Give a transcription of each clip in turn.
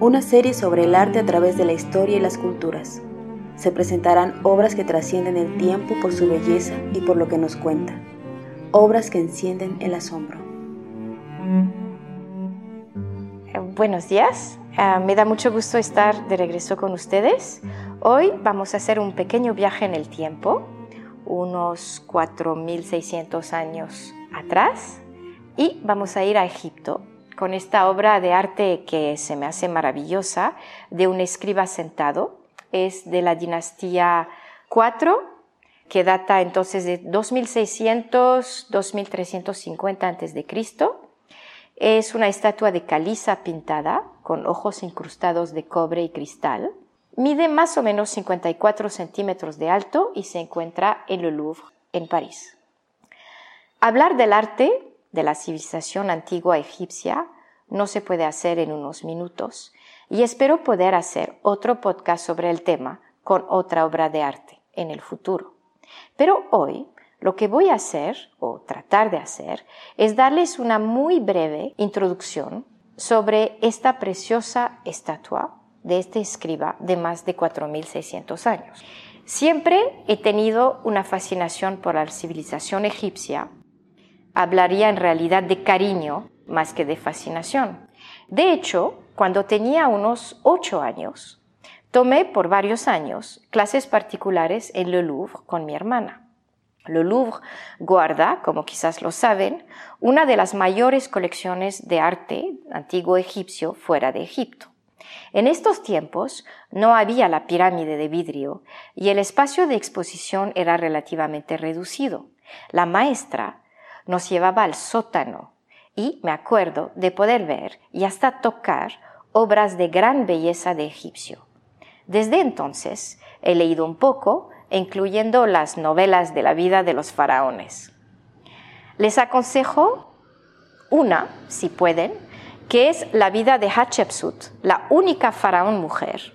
Una serie sobre el arte a través de la historia y las culturas. Se presentarán obras que trascienden el tiempo por su belleza y por lo que nos cuenta. Obras que encienden el asombro. Eh, buenos días, uh, me da mucho gusto estar de regreso con ustedes. Hoy vamos a hacer un pequeño viaje en el tiempo, unos 4.600 años atrás, y vamos a ir a Egipto con esta obra de arte que se me hace maravillosa, de un escriba sentado. Es de la dinastía 4, que data entonces de 2600-2350 a.C. Es una estatua de caliza pintada con ojos incrustados de cobre y cristal. Mide más o menos 54 centímetros de alto y se encuentra en el Louvre, en París. Hablar del arte de la civilización antigua egipcia no se puede hacer en unos minutos y espero poder hacer otro podcast sobre el tema con otra obra de arte en el futuro. Pero hoy lo que voy a hacer, o tratar de hacer, es darles una muy breve introducción sobre esta preciosa estatua de este escriba de más de 4.600 años. Siempre he tenido una fascinación por la civilización egipcia. Hablaría en realidad de cariño más que de fascinación. De hecho, cuando tenía unos ocho años, tomé por varios años clases particulares en Le Louvre con mi hermana. Le Louvre guarda, como quizás lo saben, una de las mayores colecciones de arte antiguo egipcio fuera de Egipto. En estos tiempos no había la pirámide de vidrio y el espacio de exposición era relativamente reducido. La maestra nos llevaba al sótano y me acuerdo de poder ver y hasta tocar obras de gran belleza de egipcio. Desde entonces he leído un poco incluyendo las novelas de la vida de los faraones. Les aconsejo una, si pueden, que es la vida de Hatshepsut, la única faraón mujer.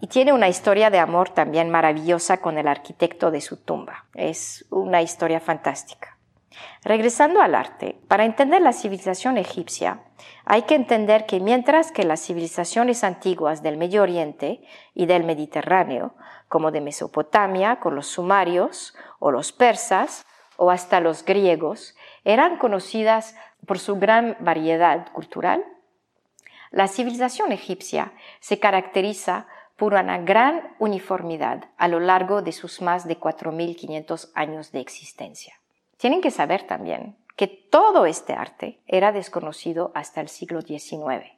Y tiene una historia de amor también maravillosa con el arquitecto de su tumba. Es una historia fantástica. Regresando al arte, para entender la civilización egipcia, hay que entender que mientras que las civilizaciones antiguas del Medio Oriente y del Mediterráneo como de Mesopotamia con los sumarios o los persas o hasta los griegos, eran conocidas por su gran variedad cultural, la civilización egipcia se caracteriza por una gran uniformidad a lo largo de sus más de 4.500 años de existencia. Tienen que saber también que todo este arte era desconocido hasta el siglo XIX.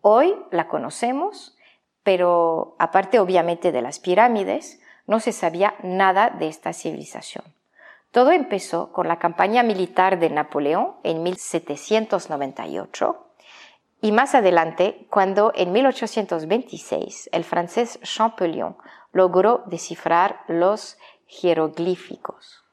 Hoy la conocemos pero aparte obviamente de las pirámides, no se sabía nada de esta civilización. Todo empezó con la campaña militar de Napoleón en 1798 y más adelante cuando en 1826 el francés Champollion logró descifrar los jeroglíficos.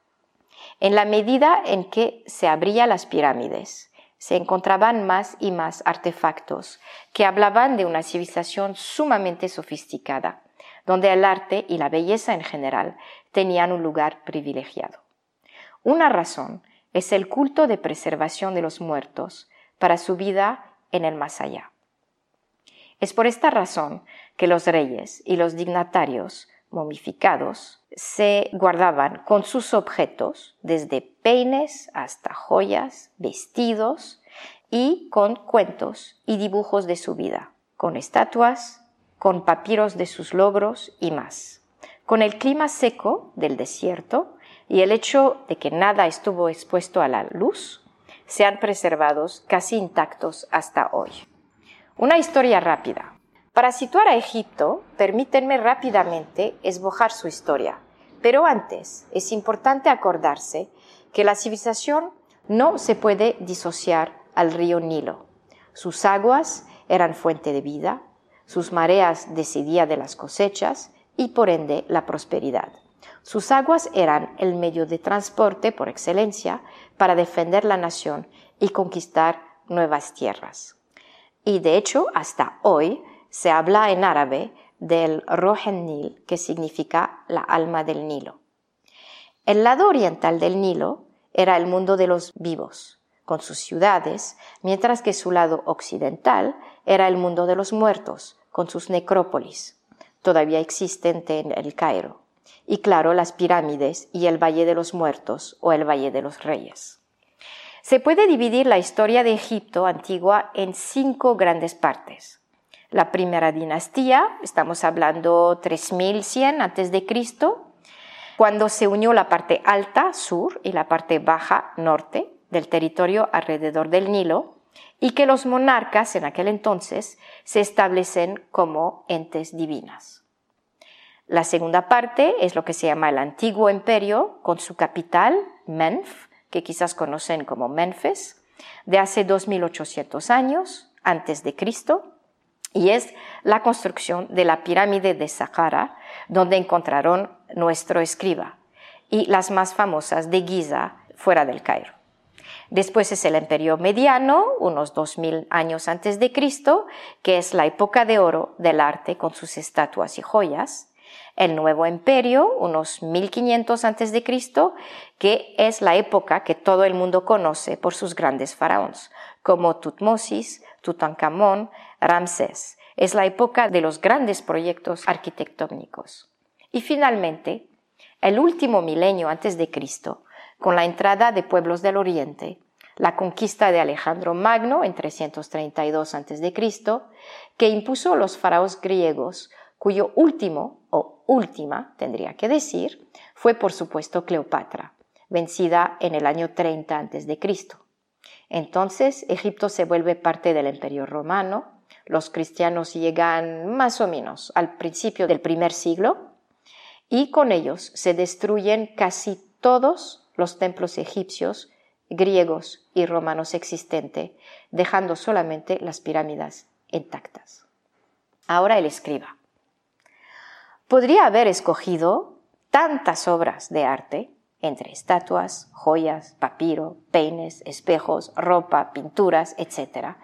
En la medida en que se abrían las pirámides, se encontraban más y más artefactos que hablaban de una civilización sumamente sofisticada, donde el arte y la belleza en general tenían un lugar privilegiado. Una razón es el culto de preservación de los muertos para su vida en el más allá. Es por esta razón que los reyes y los dignatarios momificados se guardaban con sus objetos, desde peines hasta joyas, vestidos, y con cuentos y dibujos de su vida, con estatuas, con papiros de sus logros y más. Con el clima seco del desierto y el hecho de que nada estuvo expuesto a la luz, se han preservado casi intactos hasta hoy. Una historia rápida. Para situar a Egipto, permítanme rápidamente esbojar su historia. Pero antes, es importante acordarse que la civilización no se puede disociar al río Nilo. Sus aguas eran fuente de vida, sus mareas decidían de las cosechas y por ende la prosperidad. Sus aguas eran el medio de transporte por excelencia para defender la nación y conquistar nuevas tierras. Y de hecho, hasta hoy se habla en árabe del Rohen Nil, que significa la alma del Nilo. El lado oriental del Nilo era el mundo de los vivos, con sus ciudades, mientras que su lado occidental era el mundo de los muertos, con sus necrópolis, todavía existente en el Cairo, y claro, las pirámides y el Valle de los Muertos o el Valle de los Reyes. Se puede dividir la historia de Egipto antigua en cinco grandes partes. La primera dinastía, estamos hablando 3100 a.C., cuando se unió la parte alta, sur, y la parte baja, norte, del territorio alrededor del Nilo, y que los monarcas en aquel entonces se establecen como entes divinas. La segunda parte es lo que se llama el antiguo imperio, con su capital, Menf, que quizás conocen como Memphis, de hace 2800 años antes de Cristo, y es la construcción de la pirámide de Saqqara, donde encontraron nuestro escriba, y las más famosas de Giza, fuera del Cairo. Después es el imperio mediano, unos 2000 años antes de Cristo, que es la época de oro del arte con sus estatuas y joyas. El nuevo imperio, unos 1500 antes de Cristo, que es la época que todo el mundo conoce por sus grandes faraones, como Tutmosis, Tutankamón, Ramsés. Es la época de los grandes proyectos arquitectónicos. Y finalmente, el último milenio antes de Cristo, con la entrada de pueblos del Oriente, la conquista de Alejandro Magno en 332 a.C., que impuso los faraos griegos, cuyo último o última, tendría que decir, fue por supuesto Cleopatra, vencida en el año 30 a.C. Entonces Egipto se vuelve parte del Imperio Romano, los cristianos llegan más o menos al principio del primer siglo y con ellos se destruyen casi todos los templos egipcios, griegos y romanos existentes, dejando solamente las pirámides intactas. Ahora el escriba. Podría haber escogido tantas obras de arte, entre estatuas, joyas, papiro, peines, espejos, ropa, pinturas, etc.,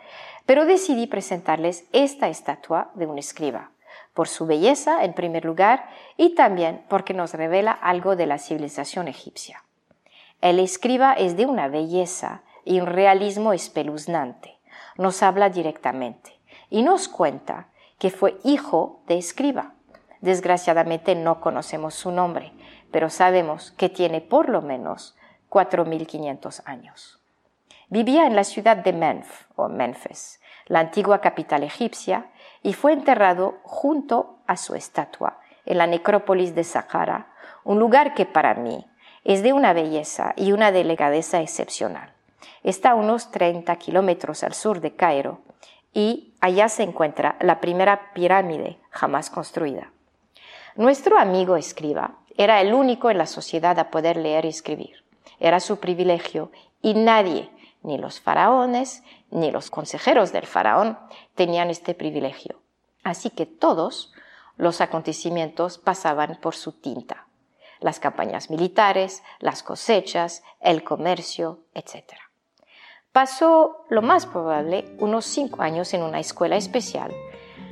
pero decidí presentarles esta estatua de un escriba, por su belleza en primer lugar y también porque nos revela algo de la civilización egipcia. El escriba es de una belleza y un realismo espeluznante. Nos habla directamente y nos cuenta que fue hijo de escriba. Desgraciadamente no conocemos su nombre, pero sabemos que tiene por lo menos 4.500 años. Vivía en la ciudad de Menf o Memphis, la antigua capital egipcia, y fue enterrado junto a su estatua en la necrópolis de Sahara, un lugar que para mí es de una belleza y una delicadeza excepcional. Está a unos 30 kilómetros al sur de Cairo y allá se encuentra la primera pirámide jamás construida. Nuestro amigo escriba era el único en la sociedad a poder leer y escribir. Era su privilegio y nadie, ni los faraones, ni los consejeros del faraón tenían este privilegio. Así que todos los acontecimientos pasaban por su tinta. Las campañas militares, las cosechas, el comercio, etc. Pasó, lo más probable, unos cinco años en una escuela especial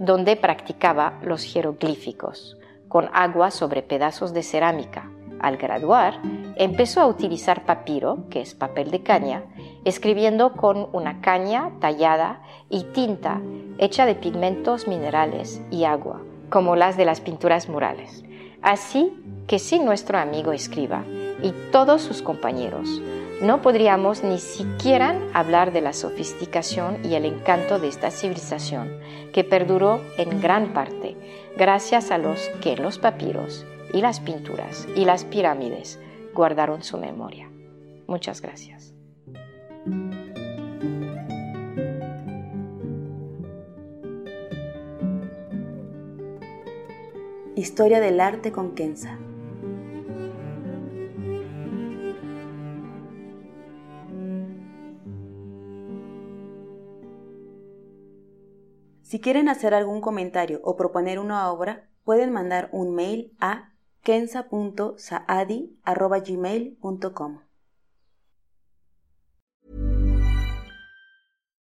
donde practicaba los jeroglíficos, con agua sobre pedazos de cerámica. Al graduar, empezó a utilizar papiro, que es papel de caña, escribiendo con una caña tallada y tinta hecha de pigmentos minerales y agua, como las de las pinturas murales. Así que si nuestro amigo escriba y todos sus compañeros no podríamos ni siquiera hablar de la sofisticación y el encanto de esta civilización que perduró en gran parte gracias a los que en los papiros y las pinturas y las pirámides guardaron su memoria. Muchas gracias. Historia del arte con Kenza. Si quieren hacer algún comentario o proponer una obra, pueden mandar un mail a kenza.saadi.gmail.com.